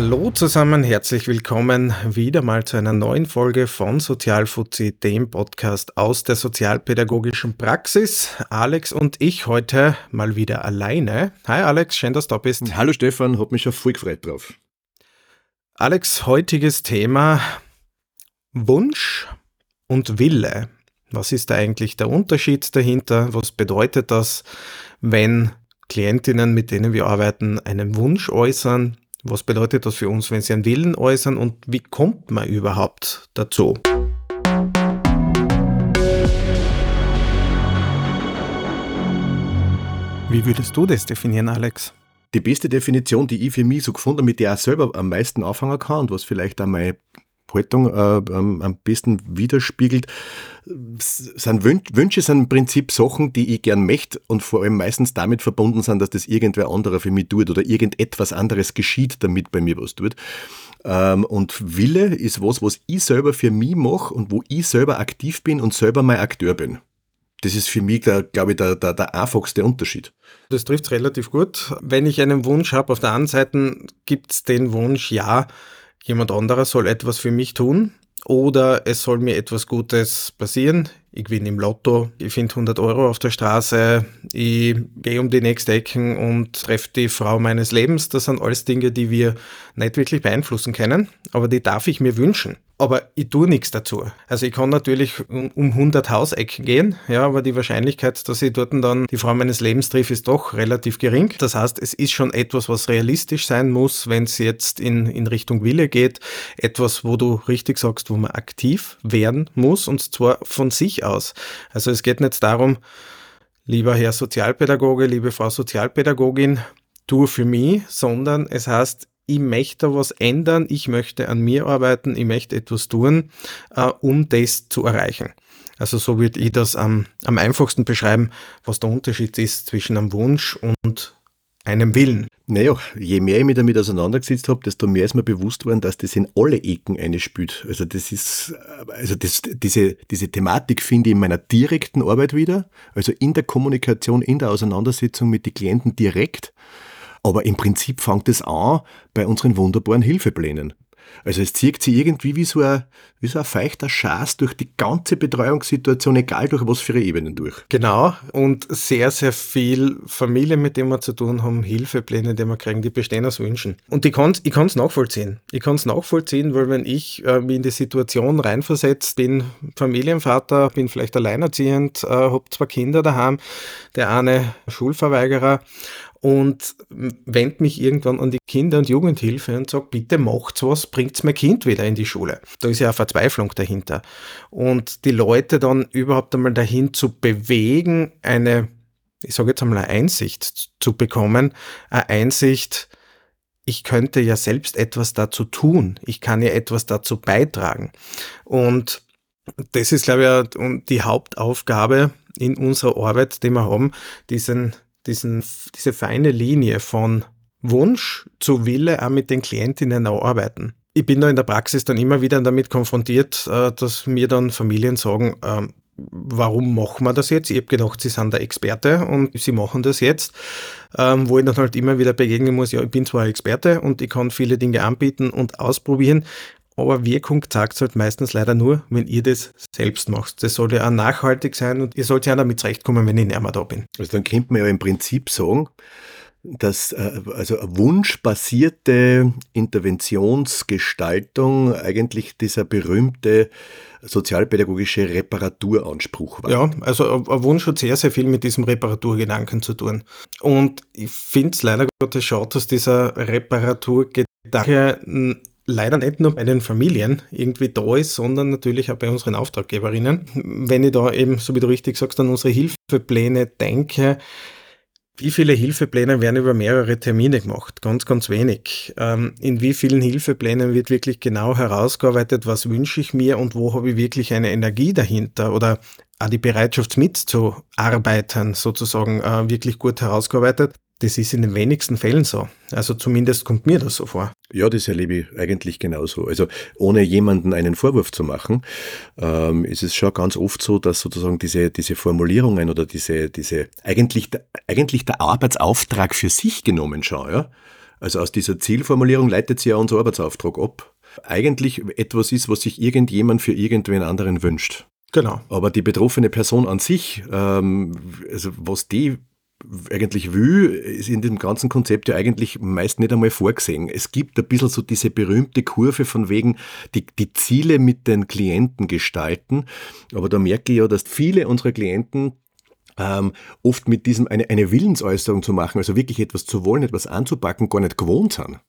Hallo zusammen, herzlich willkommen wieder mal zu einer neuen Folge von Sozialfuzzi, dem Podcast aus der sozialpädagogischen Praxis. Alex und ich heute mal wieder alleine. Hi Alex, schön, dass du da bist. Hallo Stefan, hab mich schon voll gefreut drauf. Alex, heutiges Thema Wunsch und Wille. Was ist da eigentlich der Unterschied dahinter? Was bedeutet das, wenn Klientinnen, mit denen wir arbeiten, einen Wunsch äußern? Was bedeutet das für uns, wenn sie einen Willen äußern und wie kommt man überhaupt dazu? Wie würdest du das definieren, Alex? Die beste Definition, die ich für mich so gefunden habe, mit der ich selber am meisten anfangen kann und was vielleicht meine Haltung äh, am besten widerspiegelt, sind Wün Wünsche sind im Prinzip Sachen, die ich gern möchte und vor allem meistens damit verbunden sind, dass das irgendwer anderer für mich tut oder irgendetwas anderes geschieht, damit bei mir was tut. Ähm, und Wille ist was, was ich selber für mich mache und wo ich selber aktiv bin und selber mein Akteur bin. Das ist für mich, glaube ich, der, der, der einfachste Unterschied. Das trifft relativ gut. Wenn ich einen Wunsch habe, auf der einen Seite gibt es den Wunsch, ja, jemand anderer soll etwas für mich tun oder es soll mir etwas Gutes passieren. Ich gewinne im Lotto, ich finde 100 Euro auf der Straße, ich gehe um die nächste Ecken und treffe die Frau meines Lebens. Das sind alles Dinge, die wir nicht wirklich beeinflussen können, aber die darf ich mir wünschen aber ich tue nichts dazu. Also ich kann natürlich um, um 100 Hausecken gehen, ja, aber die Wahrscheinlichkeit, dass ich dort dann die Frau meines Lebens treffe, ist doch relativ gering. Das heißt, es ist schon etwas, was realistisch sein muss, wenn es jetzt in, in Richtung Wille geht. Etwas, wo du richtig sagst, wo man aktiv werden muss und zwar von sich aus. Also es geht nicht darum, lieber Herr Sozialpädagoge, liebe Frau Sozialpädagogin, tu für mich, sondern es heißt, ich möchte was ändern, ich möchte an mir arbeiten, ich möchte etwas tun, äh, um das zu erreichen. Also so würde ich das am, am einfachsten beschreiben, was der Unterschied ist zwischen einem Wunsch und einem Willen. Naja, je mehr ich mich damit auseinandergesetzt habe, desto mehr ist mir bewusst worden, dass das in alle Ecken eine spielt. Also das ist, also das, diese, diese Thematik finde ich in meiner direkten Arbeit wieder, also in der Kommunikation, in der Auseinandersetzung mit den Klienten direkt. Aber im Prinzip fängt es an bei unseren wunderbaren Hilfeplänen. Also es zieht sich irgendwie wie so ein, wie so ein feuchter Schaß durch die ganze Betreuungssituation, egal durch was für Ebenen durch. Genau. Und sehr, sehr viel Familien, mit denen wir zu tun haben, Hilfepläne, die wir kriegen, die bestehen aus Wünschen. Und ich kann es ich nachvollziehen. Ich kann es nachvollziehen, weil wenn ich äh, mich in die Situation reinversetzt bin, Familienvater, bin vielleicht alleinerziehend, äh, habe zwei Kinder daheim, der eine Schulverweigerer und wende mich irgendwann an die Kinder- und Jugendhilfe und sage, bitte macht's was, bringt's mein Kind wieder in die Schule. Da ist ja eine Verzweiflung dahinter. Und die Leute dann überhaupt einmal dahin zu bewegen, eine, ich sage jetzt einmal eine Einsicht zu bekommen, eine Einsicht, ich könnte ja selbst etwas dazu tun, ich kann ja etwas dazu beitragen. Und das ist, glaube ich, die Hauptaufgabe in unserer Arbeit, die wir haben, diesen diesen, diese feine Linie von Wunsch zu Wille auch mit den Klientinnen arbeiten. Ich bin da in der Praxis dann immer wieder damit konfrontiert, äh, dass mir dann Familien sagen, ähm, warum machen wir das jetzt? Ich habe gedacht, sie sind der Experte und sie machen das jetzt, ähm, wo ich dann halt immer wieder begegnen muss, ja, ich bin zwar Experte und ich kann viele Dinge anbieten und ausprobieren, aber Wirkung zeigt es halt meistens leider nur, wenn ihr das selbst macht. Das soll ja auch nachhaltig sein und ihr sollt ja auch damit zurechtkommen, wenn ich nicht mehr da bin. Also dann könnte man ja im Prinzip sagen, dass äh, also eine wunschbasierte Interventionsgestaltung eigentlich dieser berühmte sozialpädagogische Reparaturanspruch war. Ja, also ein Wunsch hat sehr, sehr viel mit diesem Reparaturgedanken zu tun. Und ich finde es leider Gottes schade, dass dieser Reparaturgedanke leider nicht nur bei den Familien irgendwie da ist, sondern natürlich auch bei unseren Auftraggeberinnen. Wenn ich da eben, so wie du richtig sagst, an unsere Hilfepläne denke, wie viele Hilfepläne werden über mehrere Termine gemacht? Ganz, ganz wenig. Ähm, in wie vielen Hilfeplänen wird wirklich genau herausgearbeitet, was wünsche ich mir und wo habe ich wirklich eine Energie dahinter oder auch die Bereitschaft mitzuarbeiten, sozusagen äh, wirklich gut herausgearbeitet? Das ist in den wenigsten Fällen so. Also zumindest kommt mir das so vor. Ja, das erlebe ich eigentlich genauso. Also ohne jemanden einen Vorwurf zu machen, ähm, ist es schon ganz oft so, dass sozusagen diese, diese Formulierungen oder diese, diese eigentlich, eigentlich der Arbeitsauftrag für sich genommen schon, ja, Also aus dieser Zielformulierung leitet sie ja unser Arbeitsauftrag ab. Eigentlich etwas ist, was sich irgendjemand für irgendwen anderen wünscht. Genau. Aber die betroffene Person an sich, ähm, also was die eigentlich will, ist in dem ganzen Konzept ja eigentlich meist nicht einmal vorgesehen. Es gibt ein bisschen so diese berühmte Kurve von wegen die, die Ziele mit den Klienten gestalten. Aber da merke ich ja, dass viele unserer Klienten ähm, oft mit diesem eine, eine Willensäußerung zu machen, also wirklich etwas zu wollen, etwas anzupacken, gar nicht gewohnt sind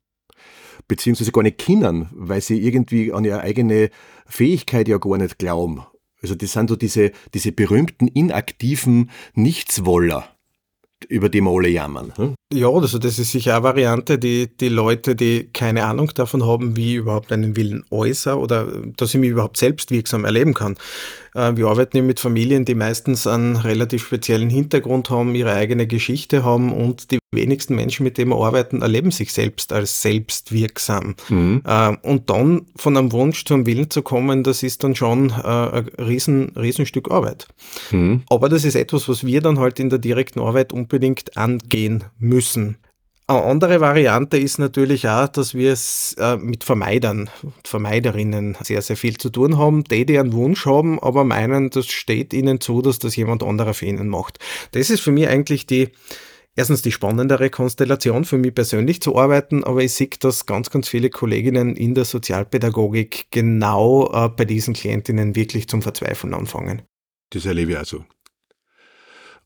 beziehungsweise gar nicht können, weil sie irgendwie an ihre eigene Fähigkeit ja gar nicht glauben. Also das sind so diese, diese berühmten inaktiven Nichtswoller über die wir alle jammern. Hm? Ja, also das ist sicher eine Variante, die die Leute, die keine Ahnung davon haben, wie ich überhaupt einen Willen äußere oder dass ich mich überhaupt selbst wirksam erleben kann. Äh, wir arbeiten ja mit Familien, die meistens einen relativ speziellen Hintergrund haben, ihre eigene Geschichte haben und die wenigsten Menschen, mit denen wir arbeiten, erleben sich selbst als selbstwirksam. Mhm. Äh, und dann von einem Wunsch zu einem Willen zu kommen, das ist dann schon äh, ein riesen, Riesenstück Arbeit. Mhm. Aber das ist etwas, was wir dann halt in der direkten Arbeit unbedingt angehen müssen. Eine andere Variante ist natürlich auch, dass wir es äh, mit Vermeidern und Vermeiderinnen sehr, sehr viel zu tun haben, die, die einen Wunsch haben, aber meinen, das steht ihnen zu, dass das jemand anderer für ihnen macht. Das ist für mich eigentlich die, erstens die spannendere Konstellation für mich persönlich zu arbeiten, aber ich sehe, dass ganz, ganz viele Kolleginnen in der Sozialpädagogik genau äh, bei diesen Klientinnen wirklich zum Verzweifeln anfangen. Das erlebe ich also.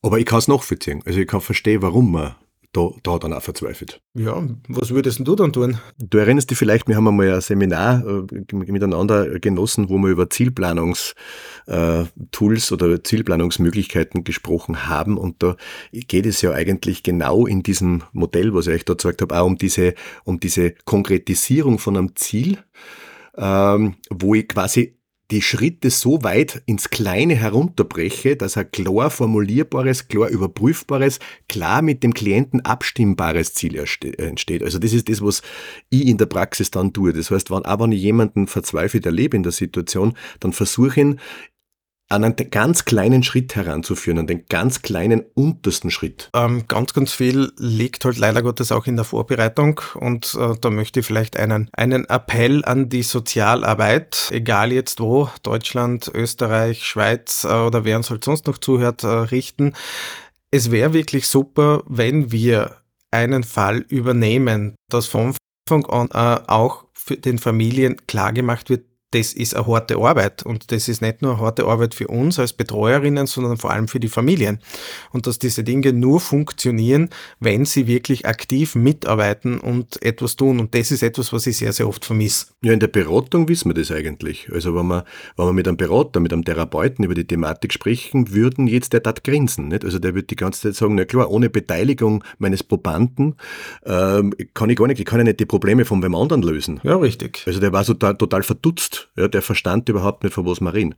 Aber ich kann es nachvollziehen. Also ich kann verstehen, warum man da, da dann auch verzweifelt. Ja, was würdest du dann tun? Du erinnerst dich vielleicht, wir haben einmal ein Seminar äh, miteinander genossen, wo wir über Zielplanungstools äh, oder Zielplanungsmöglichkeiten gesprochen haben und da geht es ja eigentlich genau in diesem Modell, was ich euch da gezeigt habe, auch um diese, um diese Konkretisierung von einem Ziel, ähm, wo ich quasi die Schritte so weit ins Kleine herunterbreche, dass ein klar formulierbares, klar überprüfbares, klar mit dem Klienten abstimmbares Ziel entsteht. Also das ist das, was ich in der Praxis dann tue. Das heißt, wenn, auch wenn ich jemanden verzweifelt erlebe in der Situation, dann versuche ich ihn an einen ganz kleinen Schritt heranzuführen, an den ganz kleinen untersten Schritt? Ähm, ganz, ganz viel liegt halt leider Gottes auch in der Vorbereitung und äh, da möchte ich vielleicht einen, einen Appell an die Sozialarbeit, egal jetzt wo, Deutschland, Österreich, Schweiz äh, oder wer uns halt sonst noch zuhört, äh, richten. Es wäre wirklich super, wenn wir einen Fall übernehmen, dass von Anfang an äh, auch für den Familien klar gemacht wird, das ist eine harte Arbeit und das ist nicht nur eine harte Arbeit für uns als Betreuerinnen, sondern vor allem für die Familien. Und dass diese Dinge nur funktionieren, wenn sie wirklich aktiv mitarbeiten und etwas tun. Und das ist etwas, was ich sehr, sehr oft vermisse. Ja, in der Beratung wissen wir das eigentlich. Also wenn wir, wenn wir mit einem Berater, mit einem Therapeuten über die Thematik sprechen würden, jetzt der dat grinsen. Nicht? Also der wird die ganze Zeit sagen, na klar, ohne Beteiligung meines Probanden ähm, kann ich gar nicht, ich kann ja nicht die Probleme von wem anderen lösen. Ja, richtig. Also der war so total, total verdutzt ja, der verstand überhaupt nicht, von was wir reden.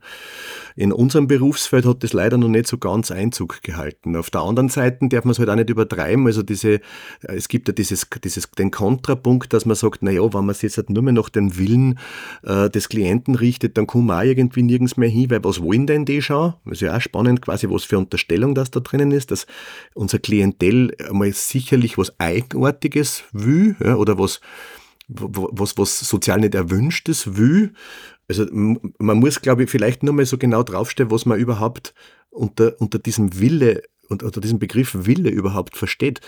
In unserem Berufsfeld hat das leider noch nicht so ganz Einzug gehalten. Auf der anderen Seite darf man es halt auch nicht übertreiben. Also diese, äh, es gibt ja dieses, dieses, den Kontrapunkt, dass man sagt, na ja, wenn man sich jetzt halt nur mehr nach den Willen äh, des Klienten richtet, dann kommen wir auch irgendwie nirgends mehr hin, weil was wollen denn die schon? Das ist ja auch spannend, quasi, was für Unterstellung das da drinnen ist, dass unser Klientel einmal sicherlich was Eigenartiges will, ja, oder was, was, was sozial nicht erwünschtes will. Also man muss, glaube ich, vielleicht nur mal so genau draufstellen, was man überhaupt unter, unter diesem Wille und unter diesem Begriff Wille überhaupt versteht.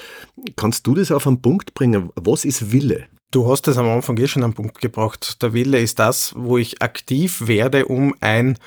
Kannst du das auf einen Punkt bringen? Was ist Wille? Du hast das am Anfang eh schon am Punkt gebracht. Der Wille ist das, wo ich aktiv werde, um ein,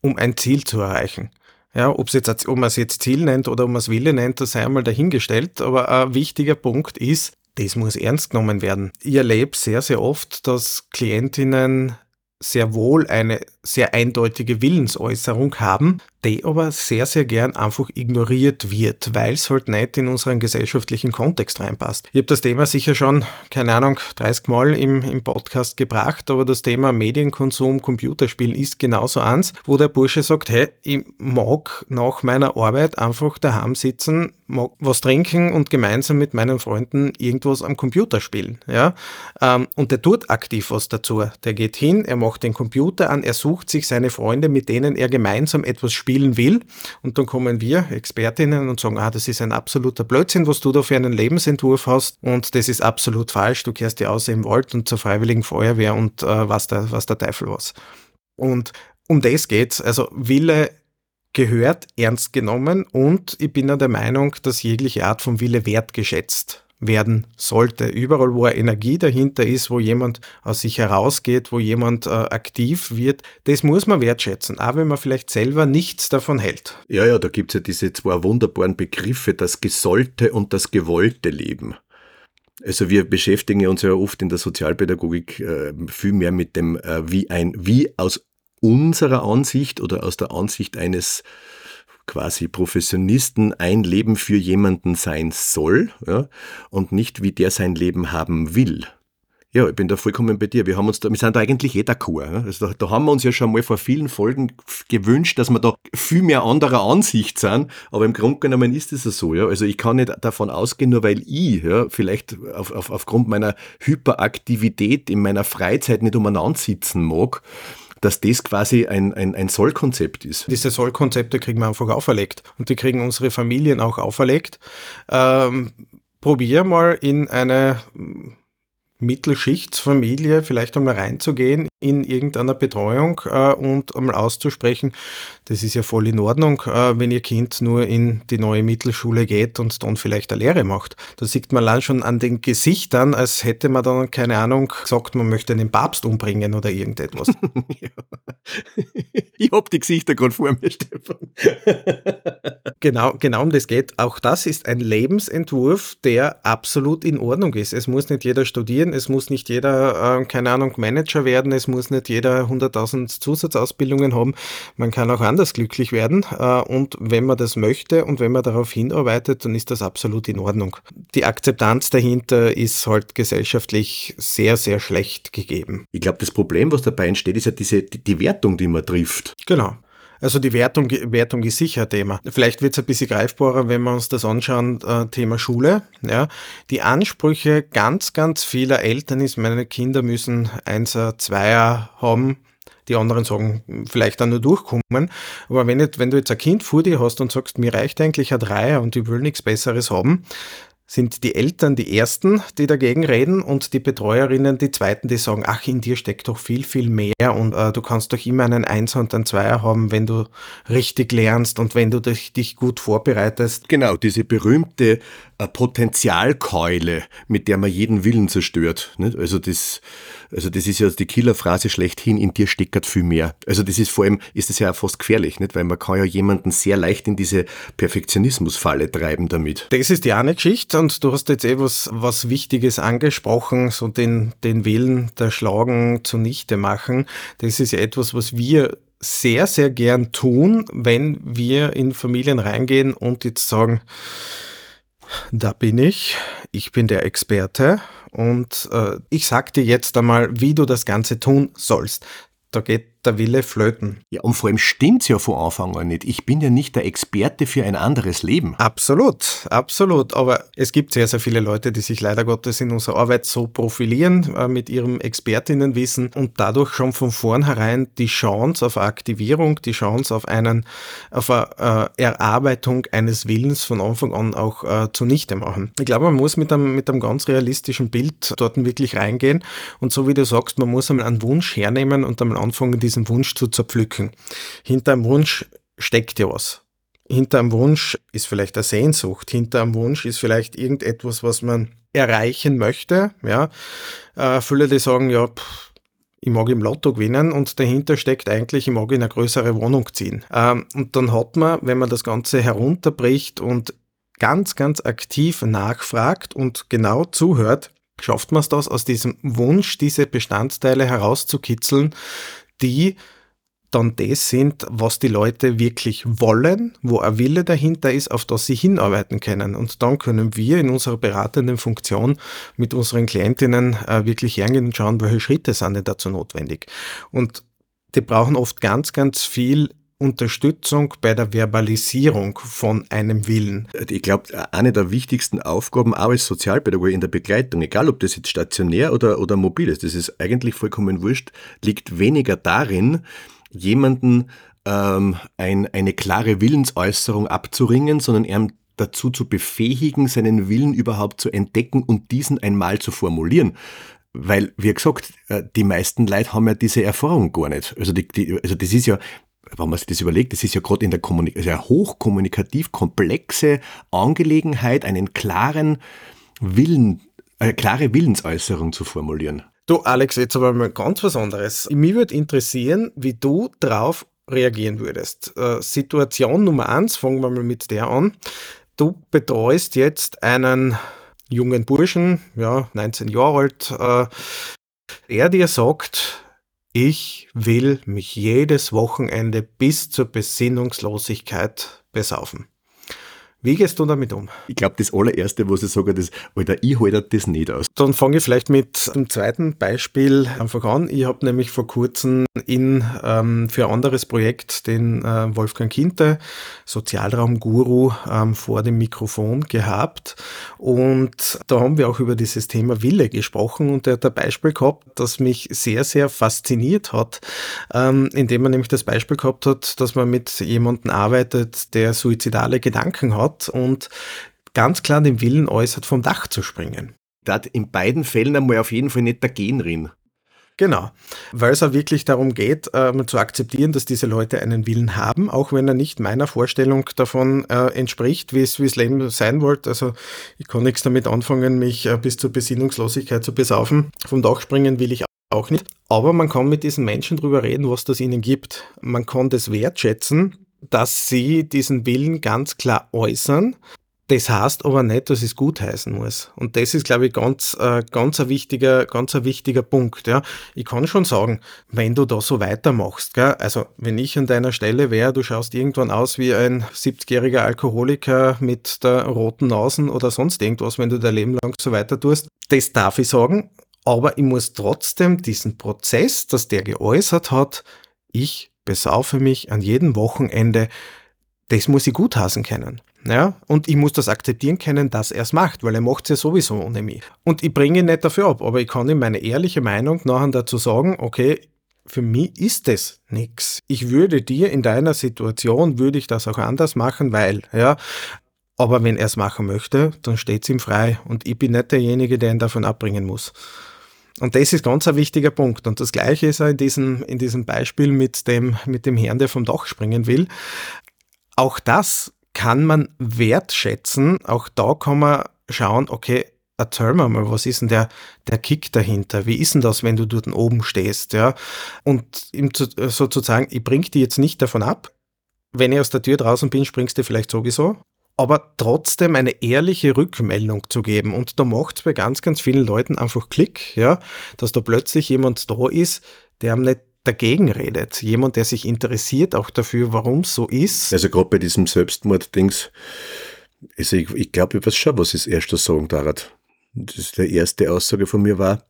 um ein Ziel zu erreichen. Ja, ob man es jetzt Ziel nennt oder ob man es Wille nennt, das sei einmal dahingestellt. Aber ein wichtiger Punkt ist, das muss ernst genommen werden. Ich erlebe sehr, sehr oft, dass Klientinnen sehr wohl eine sehr eindeutige Willensäußerung haben, die aber sehr, sehr gern einfach ignoriert wird, weil es halt nicht in unseren gesellschaftlichen Kontext reinpasst. Ich habe das Thema sicher schon, keine Ahnung, 30 Mal im, im Podcast gebracht, aber das Thema Medienkonsum, Computerspielen ist genauso eins, wo der Bursche sagt, hey, ich mag nach meiner Arbeit einfach daheim sitzen, mag was trinken und gemeinsam mit meinen Freunden irgendwas am Computer spielen. Ja? Ähm, und der tut aktiv was dazu. Der geht hin, er macht den Computer an, er sucht sich seine Freunde, mit denen er gemeinsam etwas spielen will. Und dann kommen wir, Expertinnen, und sagen, ah, das ist ein absoluter Blödsinn, was du da für einen Lebensentwurf hast. Und das ist absolut falsch. Du kehrst dir außer im Wald und zur Freiwilligen Feuerwehr und äh, was, der, was der Teufel was. Und um das geht's. Also Wille gehört ernst genommen und ich bin der Meinung, dass jegliche Art von Wille wertgeschätzt werden sollte. Überall, wo Energie dahinter ist, wo jemand aus sich herausgeht, wo jemand äh, aktiv wird, das muss man wertschätzen, auch wenn man vielleicht selber nichts davon hält. Ja, ja, da gibt es ja diese zwei wunderbaren Begriffe, das gesollte und das gewollte Leben. Also wir beschäftigen uns ja oft in der Sozialpädagogik äh, viel mehr mit dem, äh, wie ein, wie aus unserer Ansicht oder aus der Ansicht eines quasi Professionisten ein Leben für jemanden sein soll ja, und nicht wie der sein Leben haben will. Ja, ich bin da vollkommen bei dir. Wir haben uns da, wir sind da eigentlich eh d'accord. Ja. Also da, da, haben wir uns ja schon mal vor vielen Folgen gewünscht, dass wir da viel mehr anderer Ansicht sind. Aber im Grunde genommen ist es so. Ja. Also ich kann nicht davon ausgehen, nur weil ich ja, vielleicht auf, auf, aufgrund meiner Hyperaktivität in meiner Freizeit nicht umeinander sitzen mag, dass das quasi ein, ein, ein Sollkonzept ist. Diese Sollkonzepte kriegen wir einfach auferlegt und die kriegen unsere Familien auch auferlegt. Ähm, probier mal in eine Mittelschichtsfamilie vielleicht einmal reinzugehen in irgendeiner Betreuung äh, und einmal auszusprechen, das ist ja voll in Ordnung, äh, wenn ihr Kind nur in die neue Mittelschule geht und dann vielleicht eine Lehre macht. Da sieht man allein schon an den Gesichtern, als hätte man dann, keine Ahnung, gesagt, man möchte den Papst umbringen oder irgendetwas. ich hab die Gesichter gerade vor mir, Stefan. genau, genau um das geht. Auch das ist ein Lebensentwurf, der absolut in Ordnung ist. Es muss nicht jeder studieren, es muss nicht jeder, äh, keine Ahnung, Manager werden, es muss nicht jeder 100.000 Zusatzausbildungen haben. Man kann auch anders glücklich werden. Äh, und wenn man das möchte und wenn man darauf hinarbeitet, dann ist das absolut in Ordnung. Die Akzeptanz dahinter ist halt gesellschaftlich sehr, sehr schlecht gegeben. Ich glaube, das Problem, was dabei entsteht, ist ja diese, die, die Wertung, die man trifft. Genau. Also die Wertung, Wertung ist sicher ein Thema. Vielleicht wird es ein bisschen greifbarer, wenn wir uns das anschauen, äh, Thema Schule. Ja. Die Ansprüche ganz, ganz vieler Eltern ist, meine Kinder müssen Einser, Zweier haben. Die anderen sagen, vielleicht dann nur durchkommen. Aber wenn, wenn du jetzt ein Kind vor dir hast und sagst, mir reicht eigentlich ein Dreier und ich will nichts Besseres haben, sind die Eltern die Ersten, die dagegen reden und die Betreuerinnen die Zweiten, die sagen, ach, in dir steckt doch viel, viel mehr und äh, du kannst doch immer einen Einser und einen Zweier haben, wenn du richtig lernst und wenn du dich, dich gut vorbereitest. Genau, diese berühmte äh, Potenzialkeule, mit der man jeden Willen zerstört. Nicht? Also das, also das ist ja die Killerphrase schlechthin, in dir steckt viel mehr. Also das ist vor allem, ist das ja auch fast gefährlich, nicht? weil man kann ja jemanden sehr leicht in diese Perfektionismusfalle treiben damit. Das ist die eine Geschichte und du hast jetzt eh was, Wichtiges angesprochen, so den, den Willen der Schlagen zunichte machen. Das ist ja etwas, was wir sehr, sehr gern tun, wenn wir in Familien reingehen und jetzt sagen, da bin ich, ich bin der Experte und äh, ich sag dir jetzt einmal, wie du das Ganze tun sollst. Da geht der Wille flöten. Ja, und vor allem stimmt's ja von Anfang an nicht. Ich bin ja nicht der Experte für ein anderes Leben. Absolut, absolut. Aber es gibt sehr, sehr viele Leute, die sich leider Gottes in unserer Arbeit so profilieren äh, mit ihrem Expertinnenwissen und dadurch schon von vornherein die Chance auf Aktivierung, die Chance auf einen, auf eine äh, Erarbeitung eines Willens von Anfang an auch äh, zunichte machen. Ich glaube, man muss mit einem, mit einem ganz realistischen Bild dort wirklich reingehen und so wie du sagst, man muss einmal einen Wunsch hernehmen und einmal anfangen, diesen diesen Wunsch zu zerpflücken. Hinter einem Wunsch steckt ja was. Hinter einem Wunsch ist vielleicht eine Sehnsucht. Hinter einem Wunsch ist vielleicht irgendetwas, was man erreichen möchte. Ja, äh, viele, die sagen, ja, pff, ich mag im Lotto gewinnen und dahinter steckt eigentlich, ich mag in eine größere Wohnung ziehen. Ähm, und dann hat man, wenn man das Ganze herunterbricht und ganz, ganz aktiv nachfragt und genau zuhört, schafft man es das, aus diesem Wunsch, diese Bestandteile herauszukitzeln, die dann das sind, was die Leute wirklich wollen, wo ein Wille dahinter ist, auf das sie hinarbeiten können. Und dann können wir in unserer beratenden Funktion mit unseren Klientinnen äh, wirklich hergehen und schauen, welche Schritte sind denn dazu notwendig. Und die brauchen oft ganz, ganz viel Unterstützung bei der Verbalisierung von einem Willen. Ich glaube, eine der wichtigsten Aufgaben auch als Sozialpädagoge in der Begleitung, egal ob das jetzt stationär oder, oder mobil ist, das ist eigentlich vollkommen wurscht, liegt weniger darin, jemanden ähm, ein, eine klare Willensäußerung abzuringen, sondern eher dazu zu befähigen, seinen Willen überhaupt zu entdecken und diesen einmal zu formulieren. Weil, wie gesagt, äh, die meisten Leute haben ja diese Erfahrung gar nicht. Also, die, die, also das ist ja, wenn man sich das überlegt, das ist ja gerade in der eine hochkommunikativ komplexe Angelegenheit, einen klaren Willen, eine klare Willensäußerung zu formulieren. Du, Alex, jetzt aber mal ganz was anderes. Mich würde interessieren, wie du drauf reagieren würdest. Äh, Situation Nummer eins, fangen wir mal mit der an. Du betreust jetzt einen jungen Burschen, ja, 19 Jahre alt, äh, der dir sagt, ich will mich jedes Wochenende bis zur Besinnungslosigkeit besaufen. Wie gehst du damit um? Ich glaube, das allererste, was ich sage, ist, Alter, ich halte das nicht aus. Dann fange ich vielleicht mit dem zweiten Beispiel einfach an. Ich habe nämlich vor kurzem in, ähm, für ein anderes Projekt den äh, Wolfgang Kinte, Sozialraumguru, ähm, vor dem Mikrofon gehabt. Und da haben wir auch über dieses Thema Wille gesprochen und er hat ein Beispiel gehabt, das mich sehr, sehr fasziniert hat, ähm, indem er nämlich das Beispiel gehabt hat, dass man mit jemandem arbeitet, der suizidale Gedanken hat hat und ganz klar den Willen äußert, vom Dach zu springen. Da hat in beiden Fällen einmal auf jeden Fall nicht dagegen drin. Genau, weil es auch wirklich darum geht, äh, zu akzeptieren, dass diese Leute einen Willen haben, auch wenn er nicht meiner Vorstellung davon äh, entspricht, wie es Leben sein wollte. Also ich kann nichts damit anfangen, mich äh, bis zur Besinnungslosigkeit zu besaufen. Vom Dach springen will ich auch nicht. Aber man kann mit diesen Menschen darüber reden, was das ihnen gibt. Man kann das wertschätzen, dass sie diesen Willen ganz klar äußern. Das heißt aber nicht, dass es gut heißen muss. Und das ist, glaube ich, ganz, äh, ganz ein wichtiger, ganz ein wichtiger Punkt. Ja. Ich kann schon sagen, wenn du da so weitermachst, gell, also wenn ich an deiner Stelle wäre, du schaust irgendwann aus wie ein 70-jähriger Alkoholiker mit der roten Nasen oder sonst irgendwas, wenn du dein Leben lang so weiter tust, das darf ich sagen. Aber ich muss trotzdem diesen Prozess, dass der geäußert hat, ich besaufe mich an jedem Wochenende, das muss ich gutheißen können. Ja, und ich muss das akzeptieren können, dass er es macht, weil er macht es ja sowieso ohne mich. Und ich bringe ihn nicht dafür ab, aber ich kann ihm meine ehrliche Meinung nachher dazu sagen, okay, für mich ist das nichts. Ich würde dir in deiner Situation, würde ich das auch anders machen, weil, ja, aber wenn er es machen möchte, dann steht es ihm frei und ich bin nicht derjenige, der ihn davon abbringen muss. Und das ist ganz ein wichtiger Punkt. Und das Gleiche ist auch in diesem, in diesem Beispiel mit dem, mit dem Herrn, der vom Dach springen will. Auch das kann man wertschätzen. Auch da kann man schauen, okay, erzähl mir mal, was ist denn der, der Kick dahinter? Wie ist denn das, wenn du dort oben stehst? Ja? Und ihm zu, sozusagen, ich bring die jetzt nicht davon ab. Wenn ich aus der Tür draußen bin, springst du vielleicht sowieso aber trotzdem eine ehrliche Rückmeldung zu geben. Und da macht es bei ganz, ganz vielen Leuten einfach Klick, ja, dass da plötzlich jemand da ist, der am nicht dagegen redet. Jemand, der sich interessiert auch dafür, warum es so ist. Also gerade bei diesem Selbstmord-Dings, also ich, ich glaube, ich weiß schon, was ich das erste sagen darf. Das ist die erste Aussage von mir war,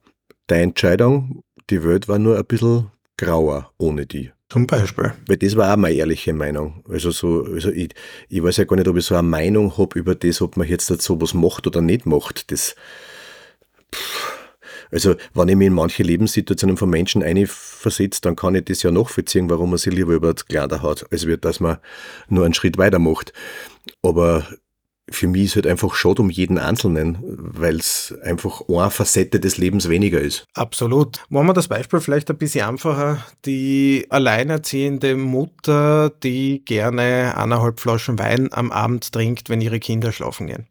deine Entscheidung, die Welt war nur ein bisschen grauer ohne die. Zum Beispiel. Weil das war auch meine ehrliche Meinung. Also so, also ich, ich weiß ja gar nicht, ob ich so eine Meinung habe über das, ob man jetzt dazu was macht oder nicht macht. Das, also, wenn ich mich in manche Lebenssituationen von Menschen einversetze, dann kann ich das ja nachvollziehen, warum man sich lieber über das Kleider hat, als wird, dass man nur einen Schritt weiter macht. Aber für mich ist halt einfach schade um jeden Einzelnen, weil es einfach eine Facette des Lebens weniger ist. Absolut. Machen wir das Beispiel vielleicht ein bisschen einfacher. Die alleinerziehende Mutter, die gerne eineinhalb Flaschen Wein am Abend trinkt, wenn ihre Kinder schlafen gehen.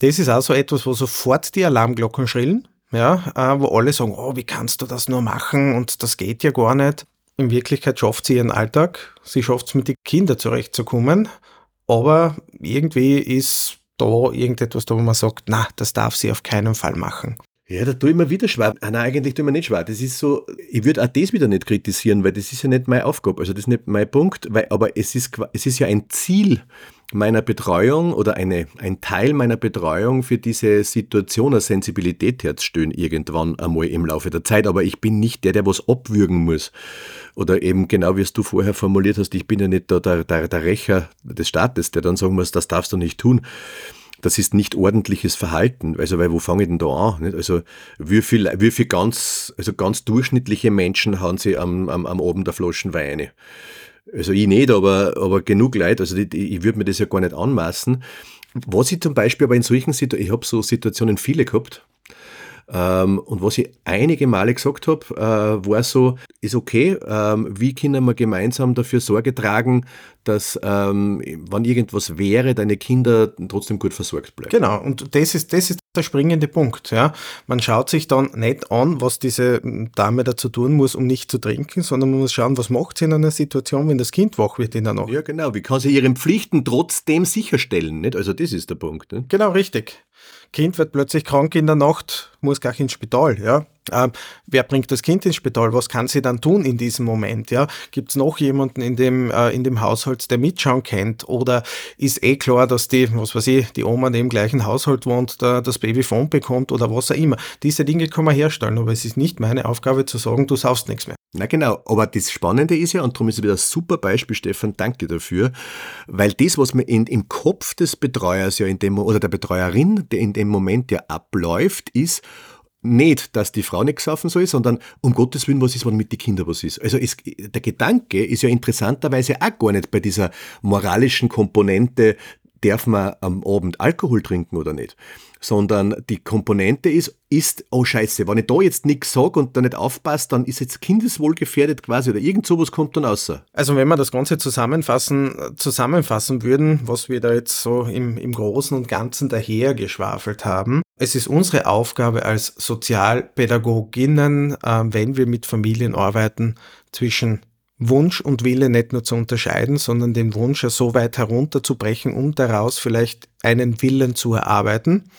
Das ist auch so etwas, wo sofort die Alarmglocken schrillen, ja, äh, wo alle sagen, oh, wie kannst du das nur machen und das geht ja gar nicht. In Wirklichkeit schafft sie ihren Alltag, sie schafft es mit den Kindern zurechtzukommen aber irgendwie ist da irgendetwas da, wo man sagt, na, das darf sie auf keinen Fall machen. Ja, da tue ich mir wieder schwer. Ah, nein, eigentlich tue ich mir nicht schwer. Das ist so, ich würde auch das wieder nicht kritisieren, weil das ist ja nicht meine Aufgabe. Also das ist nicht mein Punkt, weil, aber es ist, es ist ja ein Ziel meiner Betreuung oder eine, ein Teil meiner Betreuung für diese Situation eine Sensibilität herzustellen, irgendwann einmal im Laufe der Zeit. Aber ich bin nicht der, der was abwürgen muss. Oder eben genau wie es du vorher formuliert hast, ich bin ja nicht der, der, der Rächer des Staates, der dann sagen muss, das darfst du nicht tun das ist nicht ordentliches Verhalten. Also, weil wo fange ich denn da an? Also, wie viel, wie viel ganz, also ganz durchschnittliche Menschen haben sie am, am, am Abend der Flaschen Weine? Also ich nicht, aber, aber genug Leute, also die, die, ich würde mir das ja gar nicht anmaßen. Was ich zum Beispiel aber in solchen Situationen, ich habe so Situationen viele gehabt, und was ich einige Male gesagt habe, äh, war so, ist okay, ähm, wie können wir gemeinsam dafür Sorge tragen, dass, ähm, wenn irgendwas wäre, deine Kinder trotzdem gut versorgt bleiben. Genau, und das ist, das ist der springende Punkt. Ja. Man schaut sich dann nicht an, was diese Dame dazu tun muss, um nicht zu trinken, sondern man muss schauen, was macht sie in einer Situation, wenn das Kind wach wird in der Nacht. Ja, genau. Wie kann sie ihre Pflichten trotzdem sicherstellen? Nicht? Also das ist der Punkt. Nicht? Genau, richtig. Kind wird plötzlich krank in der Nacht, muss gleich ins Spital. Ja. Ähm, wer bringt das Kind ins Spital? Was kann sie dann tun in diesem Moment? Ja? Gibt es noch jemanden in dem, äh, in dem Haushalt, der Mitschauen kennt? Oder ist eh klar, dass die, was weiß ich, die Oma in dem gleichen Haushalt wohnt, da, das Babyphone bekommt oder was auch immer? Diese Dinge kann man herstellen, aber es ist nicht meine Aufgabe zu sagen, du saust nichts mehr. Na genau, aber das Spannende ist ja, und darum ist es wieder ein super Beispiel, Stefan, danke dafür, weil das, was mir in, im Kopf des Betreuers ja in dem, oder der Betreuerin, der in dem Moment ja abläuft, ist, nicht, dass die Frau nicht gesoffen soll, sondern um Gottes Willen, was ist, wenn mit den Kindern was ist. Also es, der Gedanke ist ja interessanterweise auch gar nicht bei dieser moralischen Komponente, darf man am Abend Alkohol trinken oder nicht, sondern die Komponente ist, ist, oh Scheiße, wenn ich da jetzt nichts sage und da nicht aufpasse, dann ist jetzt Kindeswohl gefährdet quasi oder irgend sowas kommt dann außer. Also wenn wir das Ganze zusammenfassen, zusammenfassen würden, was wir da jetzt so im, im Großen und Ganzen daher geschwafelt haben, es ist unsere Aufgabe als Sozialpädagoginnen, äh, wenn wir mit Familien arbeiten, zwischen Wunsch und Wille nicht nur zu unterscheiden, sondern den Wunsch so weit herunterzubrechen, um daraus vielleicht einen Willen zu erarbeiten,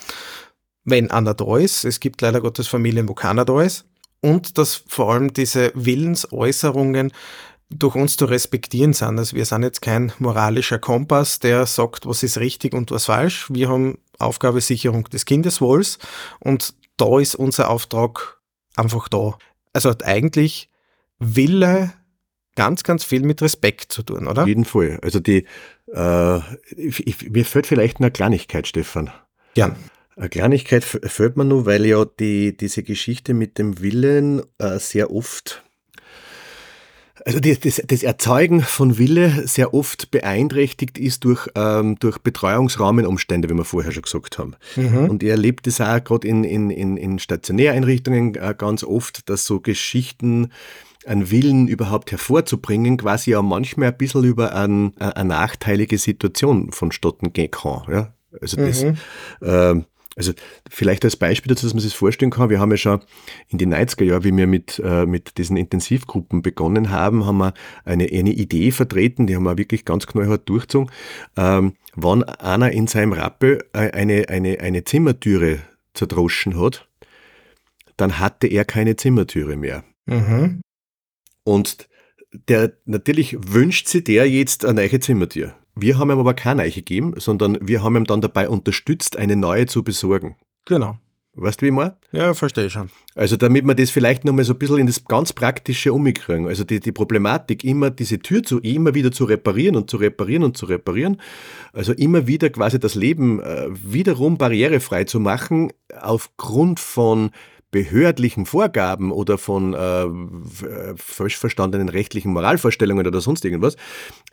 wenn einer da ist. Es gibt leider Gottes Familien, wo keiner da ist. Und dass vor allem diese Willensäußerungen durch uns zu respektieren sind. Also wir sind jetzt kein moralischer Kompass, der sagt, was ist richtig und was falsch. Wir haben Aufgabe Sicherung des Kindeswohls und da ist unser Auftrag einfach da. Also eigentlich Wille ganz, ganz viel mit Respekt zu tun, oder? Auf jeden Fall. Also die, äh, ich, mir fällt vielleicht eine Kleinigkeit, Stefan. Ja. Eine Kleinigkeit fällt mir nur, weil ja die, diese Geschichte mit dem Willen äh, sehr oft also das, das, das, Erzeugen von Wille sehr oft beeinträchtigt ist durch, ähm, durch Betreuungsrahmenumstände, wie wir vorher schon gesagt haben. Mhm. Und ihr erlebt es auch gerade in, in, in, in Stationäreinrichtungen äh, ganz oft, dass so Geschichten einen Willen überhaupt hervorzubringen, quasi ja manchmal ein bisschen über ein, eine nachteilige Situation vonstatten gehen kann. Ja? Also das, mhm. äh, also vielleicht als Beispiel dazu, dass man sich das vorstellen kann, wir haben ja schon in den 90er Jahren, wie wir mit, äh, mit diesen Intensivgruppen begonnen haben, haben wir eine, eine Idee vertreten, die haben wir wirklich ganz knallhart durchgezogen. Ähm, wenn einer in seinem Rappel äh, eine, eine, eine Zimmertüre zerdroschen hat, dann hatte er keine Zimmertüre mehr. Mhm. Und der, natürlich wünscht sich der jetzt eine neue Zimmertür. Wir haben ihm aber keine Eiche gegeben, sondern wir haben ihm dann dabei unterstützt, eine neue zu besorgen. Genau. Weißt du, wie ich meine? Ja, verstehe ich schon. Also damit wir das vielleicht nochmal so ein bisschen in das ganz Praktische umkriegen. Also die, die Problematik, immer diese Tür zu, immer wieder zu reparieren und zu reparieren und zu reparieren. Also immer wieder quasi das Leben äh, wiederum barrierefrei zu machen, aufgrund von behördlichen Vorgaben oder von äh, äh, falsch verstandenen rechtlichen Moralvorstellungen oder sonst irgendwas,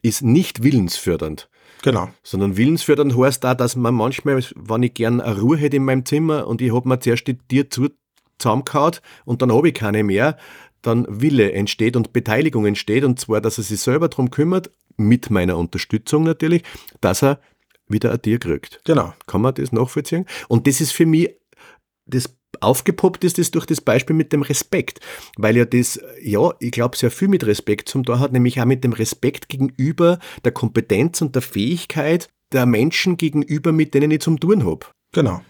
ist nicht willensfördernd. Genau. Sondern willensfördernd heißt da, dass man manchmal, wenn ich gern eine Ruhe hätte in meinem Zimmer und ich habe mir zuerst die Tür zu, zusammengehauen und dann habe ich keine mehr, dann Wille entsteht und Beteiligung entsteht und zwar, dass er sich selber darum kümmert, mit meiner Unterstützung natürlich, dass er wieder ein Tier kriegt. Genau. Kann man das nachvollziehen? Und das ist für mich das aufgepoppt ist es durch das Beispiel mit dem Respekt, weil ja das, ja, ich glaube, sehr viel mit Respekt zum Tor hat, nämlich auch mit dem Respekt gegenüber der Kompetenz und der Fähigkeit der Menschen gegenüber, mit denen ich zum tun habe. Genau.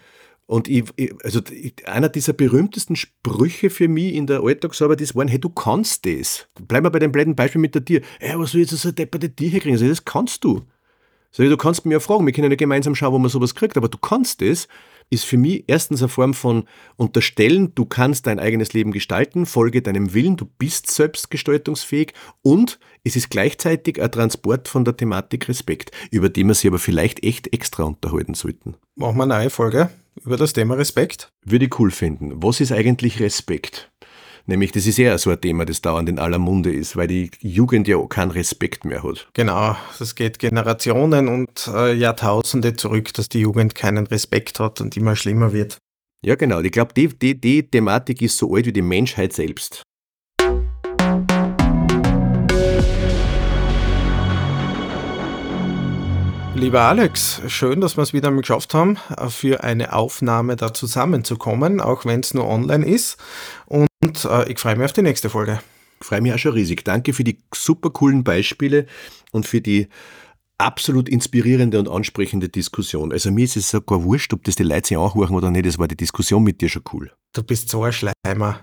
Und ich, also einer dieser berühmtesten Sprüche für mich in der Alltagsarbeit ist, waren, hey, du kannst das. Bleib mal bei dem blöden Beispiel mit der Tier. Hey, was soll ich jetzt so eine depperte Tier herkriegen? Also, das kannst du. Ich, du kannst mir ja fragen, wir können ja gemeinsam schauen, wo man sowas kriegt, aber du kannst es, ist für mich erstens eine Form von unterstellen, du kannst dein eigenes Leben gestalten, folge deinem Willen, du bist selbst gestaltungsfähig und es ist gleichzeitig ein Transport von der Thematik Respekt, über die wir sich aber vielleicht echt extra unterhalten sollten. Machen wir eine neue Folge über das Thema Respekt. Würde ich cool finden. Was ist eigentlich Respekt? Nämlich, das ist eher so ein Thema, das dauernd in aller Munde ist, weil die Jugend ja keinen Respekt mehr hat. Genau, das geht Generationen und äh, Jahrtausende zurück, dass die Jugend keinen Respekt hat und immer schlimmer wird. Ja, genau. Ich glaube, die, die, die Thematik ist so alt wie die Menschheit selbst. Lieber Alex, schön, dass wir es wieder einmal geschafft haben, für eine Aufnahme da zusammenzukommen, auch wenn es nur online ist. Und äh, ich freue mich auf die nächste Folge. Ich freue mich auch schon riesig. Danke für die super coolen Beispiele und für die absolut inspirierende und ansprechende Diskussion. Also mir ist es sogar wurscht, ob das die Leute sich anhören oder nicht. Das war die Diskussion mit dir schon cool. Du bist so ein Schleimer.